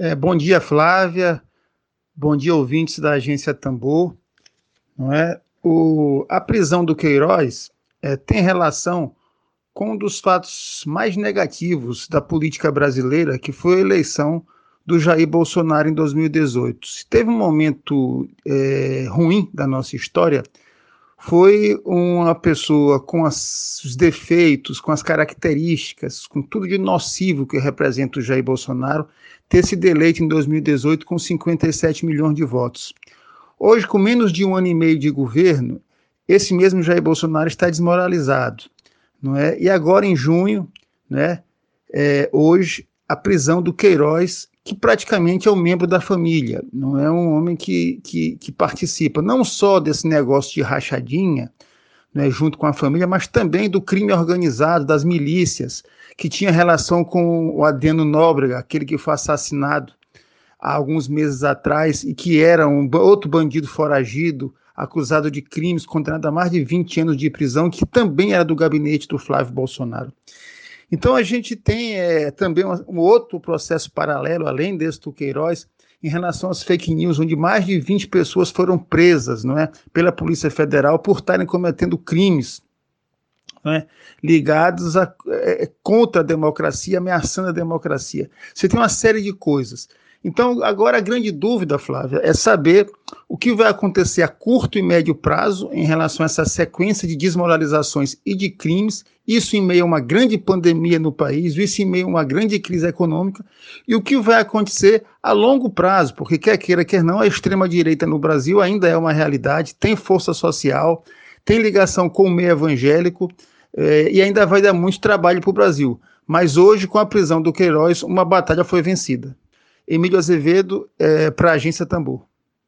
É, bom dia, Flávia. Bom dia, ouvintes da agência Tambor. Não é? O, a prisão do Queiroz é, tem relação com um dos fatos mais negativos da política brasileira, que foi a eleição do Jair Bolsonaro em 2018. Se teve um momento é, ruim da nossa história, foi uma pessoa com os defeitos, com as características, com tudo de nocivo que representa o Jair Bolsonaro, ter sido eleito em 2018 com 57 milhões de votos. Hoje, com menos de um ano e meio de governo, esse mesmo Jair Bolsonaro está desmoralizado, não é? E agora em junho, né? É, hoje a prisão do Queiroz, que praticamente é um membro da família, não é um homem que, que, que participa não só desse negócio de rachadinha, né, junto com a família, mas também do crime organizado, das milícias, que tinha relação com o Adeno Nóbrega, aquele que foi assassinado há alguns meses atrás e que era um outro bandido foragido, acusado de crimes, condenado a mais de 20 anos de prisão, que também era do gabinete do Flávio Bolsonaro. Então a gente tem é, também um, outro processo paralelo, além desse do Queiroz, em relação às fake news, onde mais de 20 pessoas foram presas não é, pela Polícia Federal por estarem cometendo crimes é, ligados a, é, contra a democracia, ameaçando a democracia. Você tem uma série de coisas. Então, agora a grande dúvida, Flávia, é saber o que vai acontecer a curto e médio prazo em relação a essa sequência de desmoralizações e de crimes, isso em meio a uma grande pandemia no país, isso em meio a uma grande crise econômica, e o que vai acontecer a longo prazo, porque quer queira, quer não, a extrema-direita no Brasil ainda é uma realidade, tem força social, tem ligação com o meio evangélico, eh, e ainda vai dar muito trabalho para o Brasil. Mas hoje, com a prisão do Queiroz, uma batalha foi vencida. Emílio Azevedo, é, para a Agência Tambor.